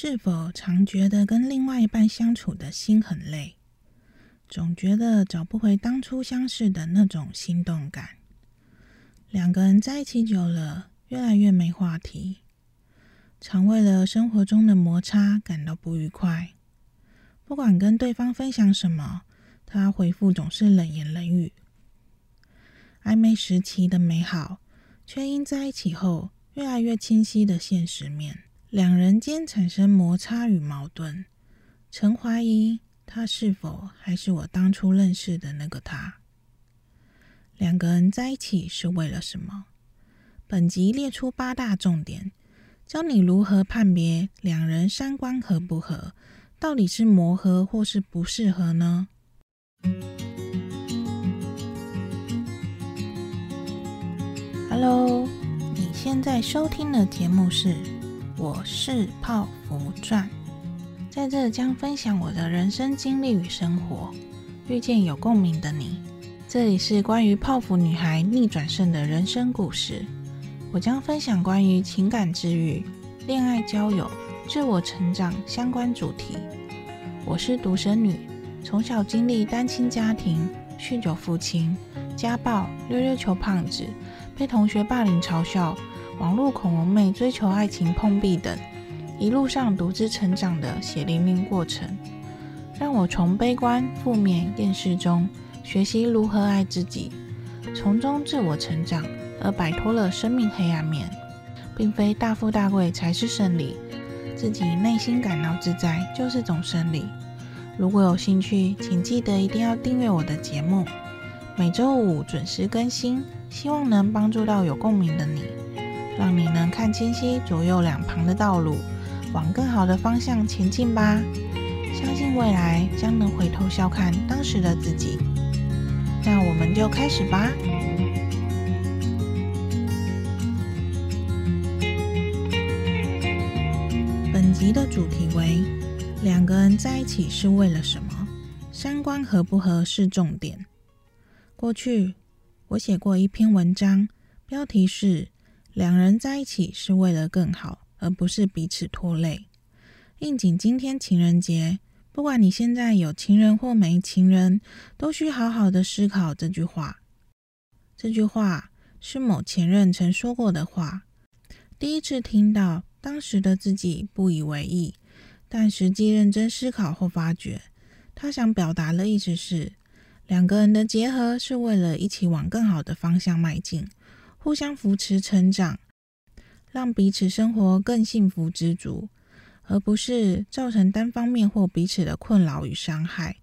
是否常觉得跟另外一半相处的心很累，总觉得找不回当初相识的那种心动感？两个人在一起久了，越来越没话题，常为了生活中的摩擦感到不愉快。不管跟对方分享什么，他回复总是冷言冷语。暧昧时期的美好，却因在一起后越来越清晰的现实面，两人间产生摩擦与矛盾，曾怀疑他是否还是我当初认识的那个他。两个人在一起是为了什么？本集列出八大重点，教你如何判别两人三观合不合，到底是磨合或是不适合呢？Hello，你现在收听的节目是《我是泡芙传》，在这将分享我的人生经历与生活，遇见有共鸣的你。这里是关于泡芙女孩逆转胜的人生故事。我将分享关于情感治愈、恋爱交友、自我成长相关主题。我是独生女，从小经历单亲家庭、酗酒父亲、家暴、溜溜球胖子、被同学霸凌嘲笑、网络恐龙妹追求爱情碰壁等，一路上独自成长的血淋淋过程，让我从悲观、负面、厌世中。学习如何爱自己，从中自我成长，而摆脱了生命黑暗面，并非大富大贵才是胜利，自己内心感到自在就是种胜利。如果有兴趣，请记得一定要订阅我的节目，每周五准时更新，希望能帮助到有共鸣的你，让你能看清晰左右两旁的道路，往更好的方向前进吧。相信未来将能回头笑看当时的自己。那我们就开始吧。本集的主题为：两个人在一起是为了什么？三观合不合是重点。过去我写过一篇文章，标题是“两人在一起是为了更好，而不是彼此拖累”。应景今天情人节。不管你现在有情人或没情人，都需好好的思考这句话。这句话是某前任曾说过的话。第一次听到，当时的自己不以为意，但实际认真思考后发觉，他想表达的意思是，两个人的结合是为了一起往更好的方向迈进，互相扶持成长，让彼此生活更幸福知足。而不是造成单方面或彼此的困扰与伤害，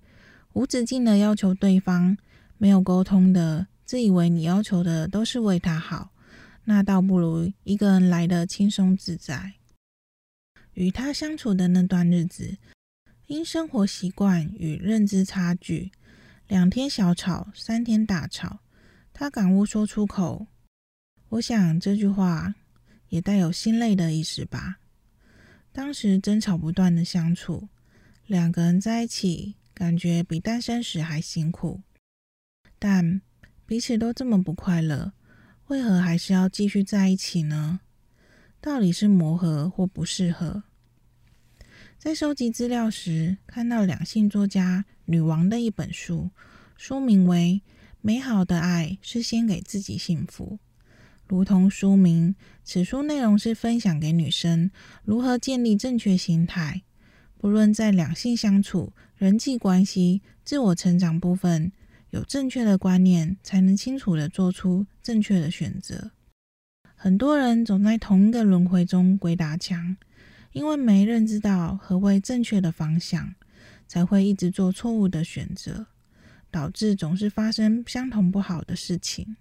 无止境的要求对方，没有沟通的，自以为你要求的都是为他好，那倒不如一个人来得轻松自在。与他相处的那段日子，因生活习惯与认知差距，两天小吵，三天大吵，他感悟说出口，我想这句话也带有心累的意思吧。当时争吵不断的相处，两个人在一起，感觉比单身时还辛苦。但彼此都这么不快乐，为何还是要继续在一起呢？到底是磨合或不适合？在收集资料时，看到两性作家女王的一本书，书名为《美好的爱是先给自己幸福》。如同书名，此书内容是分享给女生如何建立正确心态，不论在两性相处、人际关系、自我成长部分，有正确的观念，才能清楚地做出正确的选择。很多人总在同一个轮回中鬼打墙，因为没认知到何谓正确的方向，才会一直做错误的选择，导致总是发生相同不好的事情。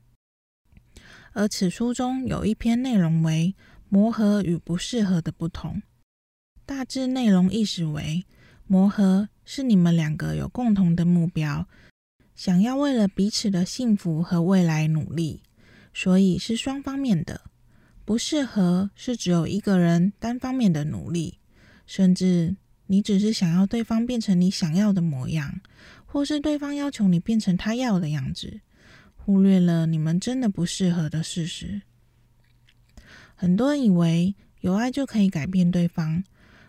而此书中有一篇内容为“磨合与不适合的不同”，大致内容意思为：磨合是你们两个有共同的目标，想要为了彼此的幸福和未来努力，所以是双方面的；不适合是只有一个人单方面的努力，甚至你只是想要对方变成你想要的模样，或是对方要求你变成他要的样子。忽略了你们真的不适合的事实。很多人以为有爱就可以改变对方，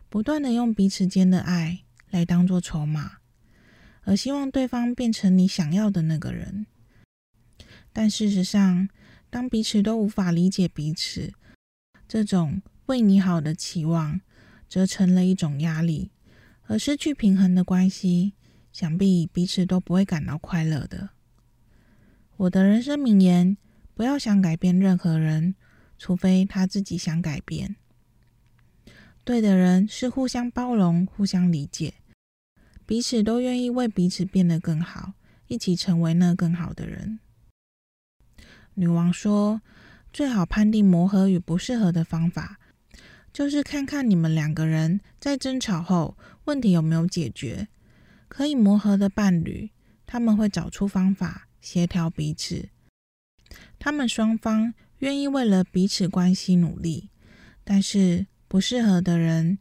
不断的用彼此间的爱来当做筹码，而希望对方变成你想要的那个人。但事实上，当彼此都无法理解彼此，这种为你好的期望，则成了一种压力，而失去平衡的关系，想必彼此都不会感到快乐的。我的人生名言：不要想改变任何人，除非他自己想改变。对的人是互相包容、互相理解，彼此都愿意为彼此变得更好，一起成为那更好的人。女王说：“最好判定磨合与不适合的方法，就是看看你们两个人在争吵后问题有没有解决。可以磨合的伴侣，他们会找出方法协调彼此。他们双方愿意为了彼此关系努力，但是。”不适合的人，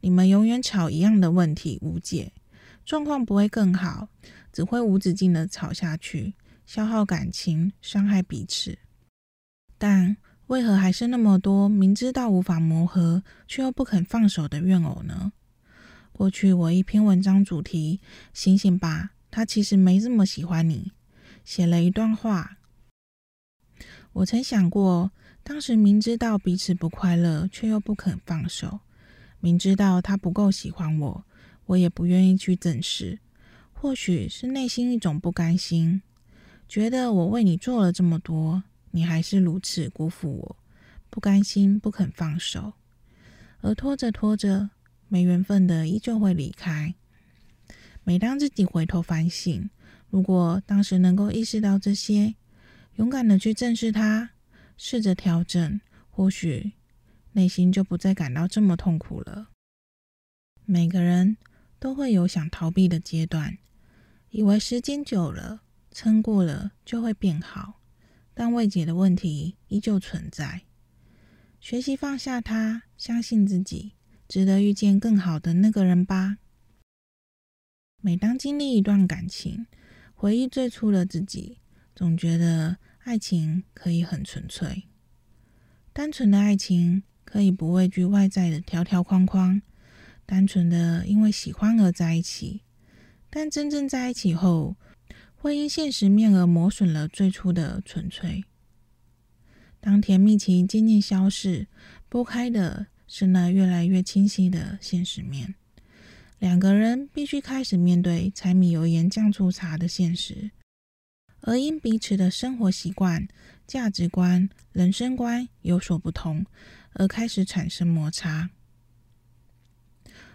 你们永远吵一样的问题无解，状况不会更好，只会无止境的吵下去，消耗感情，伤害彼此。但为何还是那么多明知道无法磨合，却又不肯放手的怨偶呢？过去我一篇文章主题“醒醒吧，他其实没这么喜欢你”，写了一段话。我曾想过。当时明知道彼此不快乐，却又不肯放手；明知道他不够喜欢我，我也不愿意去正视。或许是内心一种不甘心，觉得我为你做了这么多，你还是如此辜负我，不甘心不肯放手，而拖着拖着，没缘分的依旧会离开。每当自己回头反省，如果当时能够意识到这些，勇敢的去正视它。试着调整，或许内心就不再感到这么痛苦了。每个人都会有想逃避的阶段，以为时间久了，撑过了就会变好，但未解的问题依旧存在。学习放下它，相信自己，值得遇见更好的那个人吧。每当经历一段感情，回忆最初的自己，总觉得。爱情可以很纯粹，单纯的爱情可以不畏惧外在的条条框框，单纯的因为喜欢而在一起。但真正在一起后，会因现实面而磨损了最初的纯粹。当甜蜜期渐渐消逝，拨开的是那越来越清晰的现实面。两个人必须开始面对柴米油盐酱醋茶的现实。而因彼此的生活习惯、价值观、人生观有所不同，而开始产生摩擦。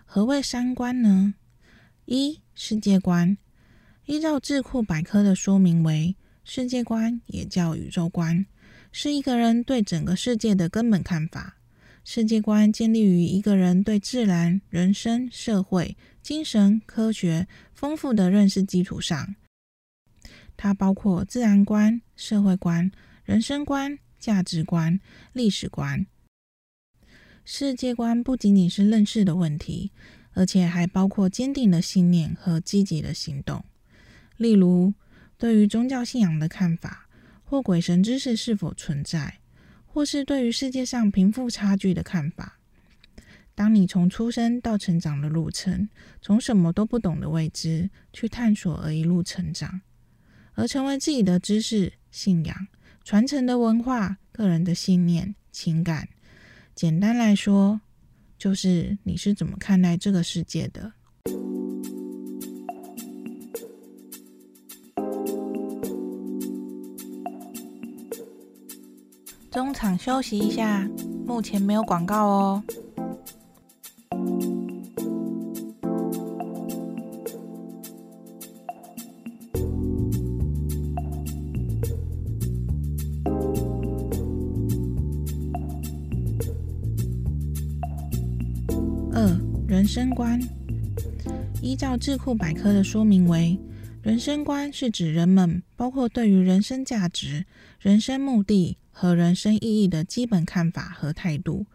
何谓三观呢？一、世界观，依照智库百科的说明为，世界观也叫宇宙观，是一个人对整个世界的根本看法。世界观建立于一个人对自然、人生、社会、精神、科学丰富的认识基础上。它包括自然观、社会观、人生观、价值观、历史观。世界观不仅仅是认识的问题，而且还包括坚定的信念和积极的行动。例如，对于宗教信仰的看法，或鬼神之事是否存在，或是对于世界上贫富差距的看法。当你从出生到成长的路程，从什么都不懂的未知去探索，而一路成长。而成为自己的知识、信仰、传承的文化、个人的信念、情感。简单来说，就是你是怎么看待这个世界的。中场休息一下，目前没有广告哦。二人生观，依照智库百科的说明为，人生观是指人们包括对于人生价值、人生目的和人生意义的基本看法和态度。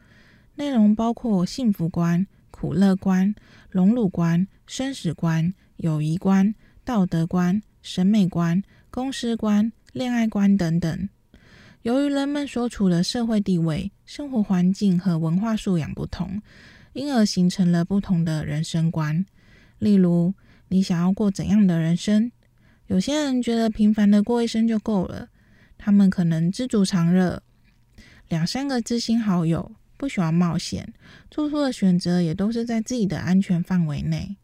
内容包括幸福观、苦乐观、荣辱观、生死观、友谊观、道德观、审美观、公司观、恋爱观等等。由于人们所处的社会地位、生活环境和文化素养不同。因而形成了不同的人生观。例如，你想要过怎样的人生？有些人觉得平凡的过一生就够了，他们可能知足常乐，两三个知心好友，不喜欢冒险，做出的选择也都是在自己的安全范围内。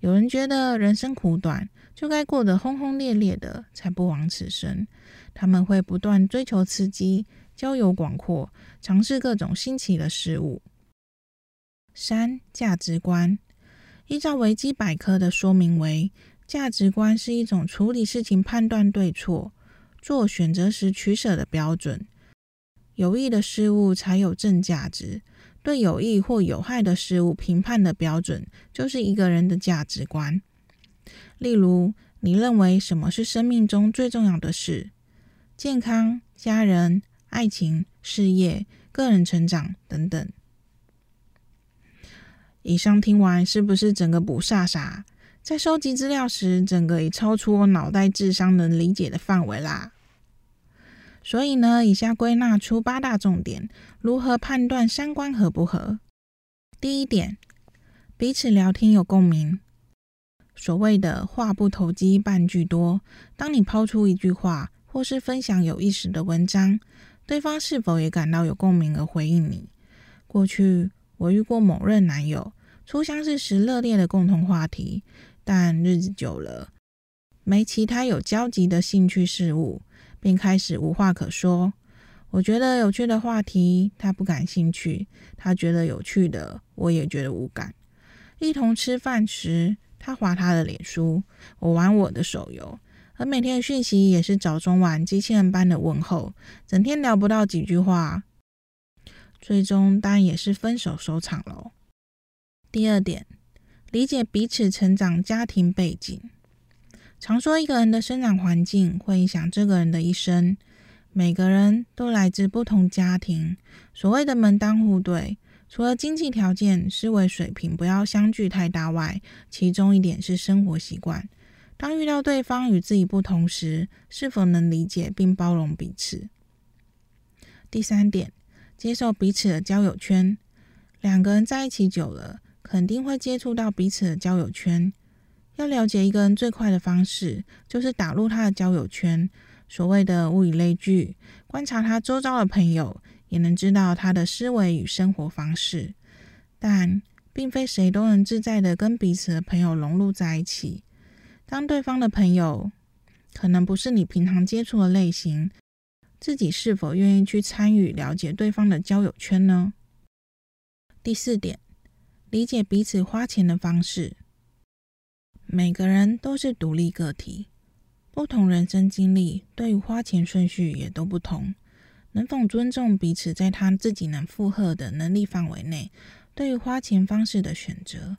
有人觉得人生苦短，就该过得轰轰烈烈的，才不枉此生。他们会不断追求刺激，交友广阔，尝试各种新奇的事物。三、价值观，依照维基百科的说明为。价值观是一种处理事情、判断对错、做选择时取舍的标准。有益的事物才有正价值，对有益或有害的事物评判的标准，就是一个人的价值观。例如，你认为什么是生命中最重要的事？健康、家人、爱情、事业、个人成长等等。以上听完，是不是整个不飒飒？在收集资料时，整个已超出我脑袋智商能理解的范围啦。所以呢，以下归纳出八大重点，如何判断三观合不合？第一点，彼此聊天有共鸣。所谓的话不投机半句多，当你抛出一句话，或是分享有意思的文章，对方是否也感到有共鸣而回应你？过去我遇过某任男友，初相识时热烈的共同话题。但日子久了，没其他有交集的兴趣事物，便开始无话可说。我觉得有趣的话题，他不感兴趣；他觉得有趣的，我也觉得无感。一同吃饭时，他滑他的脸书，我玩我的手游，而每天的讯息也是早中晚机器人般的问候，整天聊不到几句话，最终当然也是分手收场喽。第二点。理解彼此成长家庭背景。常说一个人的生长环境会影响这个人的一生。每个人都来自不同家庭，所谓的门当户对，除了经济条件、思维水平不要相距太大外，其中一点是生活习惯。当遇到对方与自己不同时，是否能理解并包容彼此？第三点，接受彼此的交友圈。两个人在一起久了。肯定会接触到彼此的交友圈。要了解一个人最快的方式，就是打入他的交友圈。所谓的物以类聚，观察他周遭的朋友，也能知道他的思维与生活方式。但并非谁都能自在的跟彼此的朋友融入在一起。当对方的朋友可能不是你平常接触的类型，自己是否愿意去参与了解对方的交友圈呢？第四点。理解彼此花钱的方式。每个人都是独立个体，不同人生经历，对于花钱顺序也都不同。能否尊重彼此在他自己能负荷的能力范围内，对于花钱方式的选择？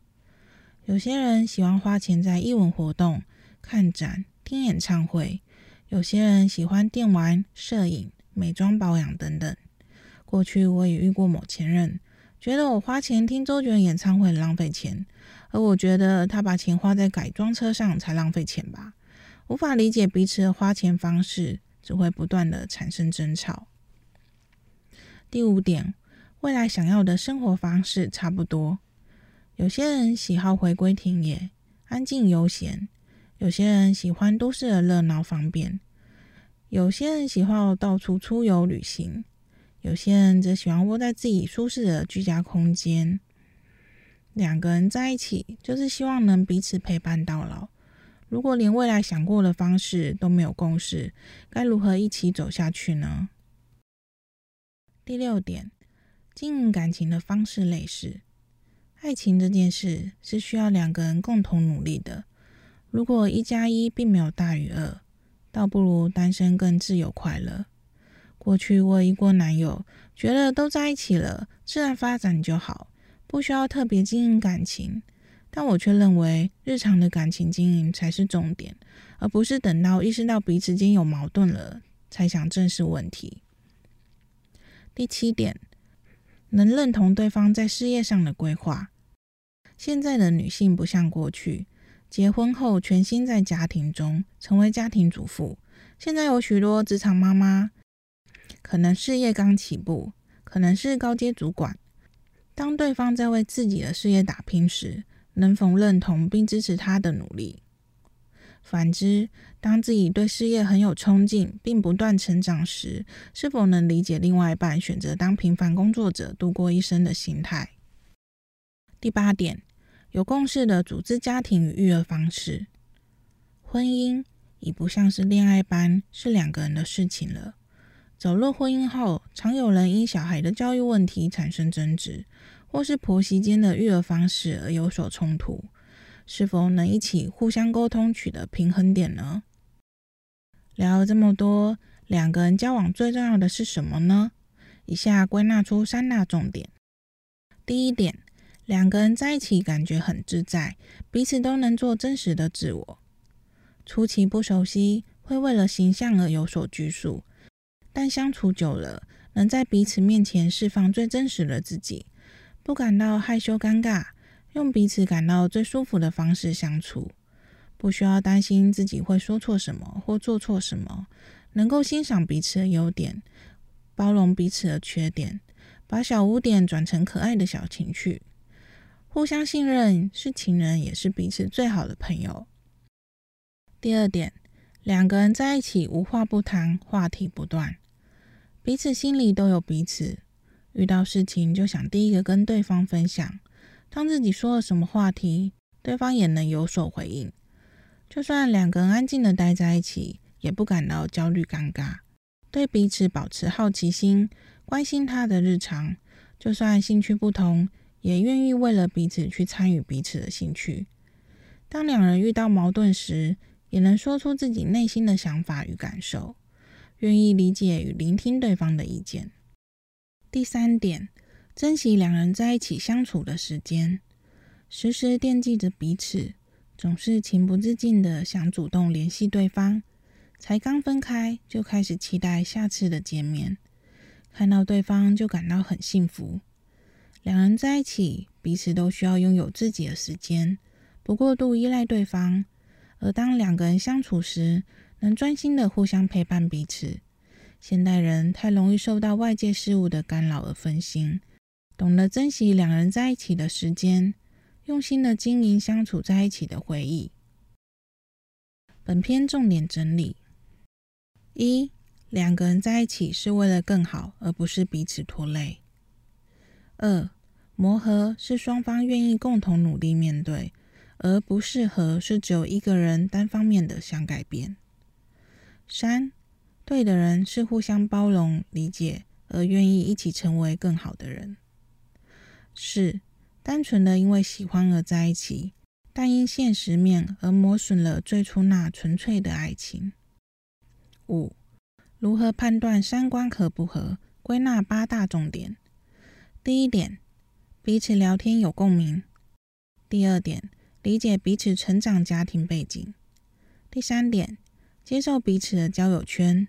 有些人喜欢花钱在艺文活动、看展、听演唱会；有些人喜欢电玩、摄影、美妆保养等等。过去我也遇过某前任。觉得我花钱听周杰伦演唱会很浪费钱，而我觉得他把钱花在改装车上才浪费钱吧。无法理解彼此的花钱方式，只会不断的产生争吵。第五点，未来想要的生活方式差不多。有些人喜好回归田野，安静悠闲；有些人喜欢都市的热闹方便；有些人喜好到处出游旅行。有些人则喜欢窝在自己舒适的居家空间。两个人在一起，就是希望能彼此陪伴到老。如果连未来想过的方式都没有共识，该如何一起走下去呢？第六点，经营感情的方式类似。爱情这件事是需要两个人共同努力的。如果一加一并没有大于二，倒不如单身更自由快乐。过去我有一过男友，觉得都在一起了，自然发展就好，不需要特别经营感情。但我却认为，日常的感情经营才是重点，而不是等到意识到彼此间有矛盾了，才想正视问题。第七点，能认同对方在事业上的规划。现在的女性不像过去，结婚后全心在家庭中，成为家庭主妇。现在有许多职场妈妈。可能事业刚起步，可能是高阶主管，当对方在为自己的事业打拼时，能否认同并支持他的努力？反之，当自己对事业很有冲劲，并不断成长时，是否能理解另外一半选择当平凡工作者度过一生的心态？第八点，有共识的组织家庭与育儿方式。婚姻已不像是恋爱般是两个人的事情了。走入婚姻后，常有人因小孩的教育问题产生争执，或是婆媳间的育儿方式而有所冲突。是否能一起互相沟通，取得平衡点呢？聊了这么多，两个人交往最重要的是什么呢？以下归纳出三大重点。第一点，两个人在一起感觉很自在，彼此都能做真实的自我。初期不熟悉，会为了形象而有所拘束，但相处久了，能在彼此面前释放最真实的自己，不感到害羞尴尬。用彼此感到最舒服的方式相处，不需要担心自己会说错什么或做错什么，能够欣赏彼此的优点，包容彼此的缺点，把小污点转成可爱的小情趣，互相信任，是情人也是彼此最好的朋友。第二点，两个人在一起无话不谈，话题不断，彼此心里都有彼此，遇到事情就想第一个跟对方分享。当自己说了什么话题，对方也能有所回应。就算两个人安静的待在一起，也不感到焦虑尴尬。对彼此保持好奇心，关心他的日常。就算兴趣不同，也愿意为了彼此去参与彼此的兴趣。当两人遇到矛盾时，也能说出自己内心的想法与感受，愿意理解与聆听对方的意见。第三点。珍惜两人在一起相处的时间，时时惦记着彼此，总是情不自禁的想主动联系对方。才刚分开就开始期待下次的见面，看到对方就感到很幸福。两人在一起，彼此都需要拥有自己的时间，不过度依赖对方。而当两个人相处时，能专心的互相陪伴彼此。现代人太容易受到外界事物的干扰而分心。懂得珍惜两人在一起的时间，用心的经营相处在一起的回忆。本篇重点整理：一、两个人在一起是为了更好，而不是彼此拖累；二、磨合是双方愿意共同努力面对，而不适合是只有一个人单方面的想改变；三、对的人是互相包容、理解，而愿意一起成为更好的人。四单纯的因为喜欢而在一起，但因现实面而磨损了最初那纯粹的爱情。五、如何判断三观合不合？归纳八大重点。第一点，彼此聊天有共鸣。第二点，理解彼此成长家庭背景。第三点，接受彼此的交友圈。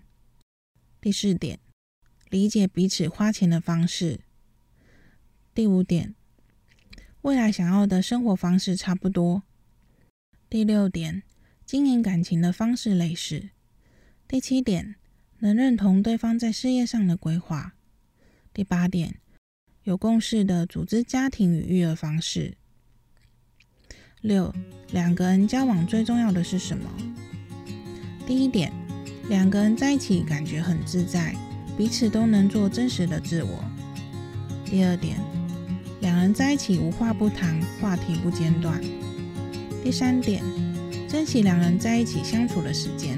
第四点，理解彼此花钱的方式。第五点，未来想要的生活方式差不多。第六点，经营感情的方式类似。第七点，能认同对方在事业上的规划。第八点，有共识的组织家庭与育儿方式。六，两个人交往最重要的是什么？第一点，两个人在一起感觉很自在，彼此都能做真实的自我。第二点。两人在一起无话不谈，话题不间断。第三点，珍惜两人在一起相处的时间。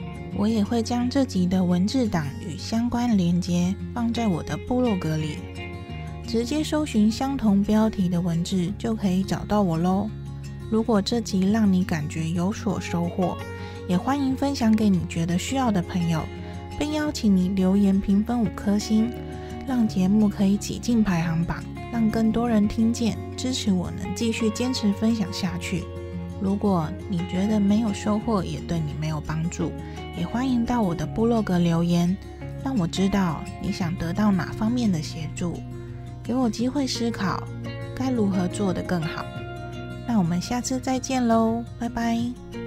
我也会将这集的文字档与相关连接放在我的部落格里，直接搜寻相同标题的文字就可以找到我喽。如果这集让你感觉有所收获，也欢迎分享给你觉得需要的朋友，并邀请你留言评分五颗星。让节目可以挤进排行榜，让更多人听见，支持我能继续坚持分享下去。如果你觉得没有收获，也对你没有帮助，也欢迎到我的部落格留言，让我知道你想得到哪方面的协助，给我机会思考该如何做得更好。那我们下次再见喽，拜拜。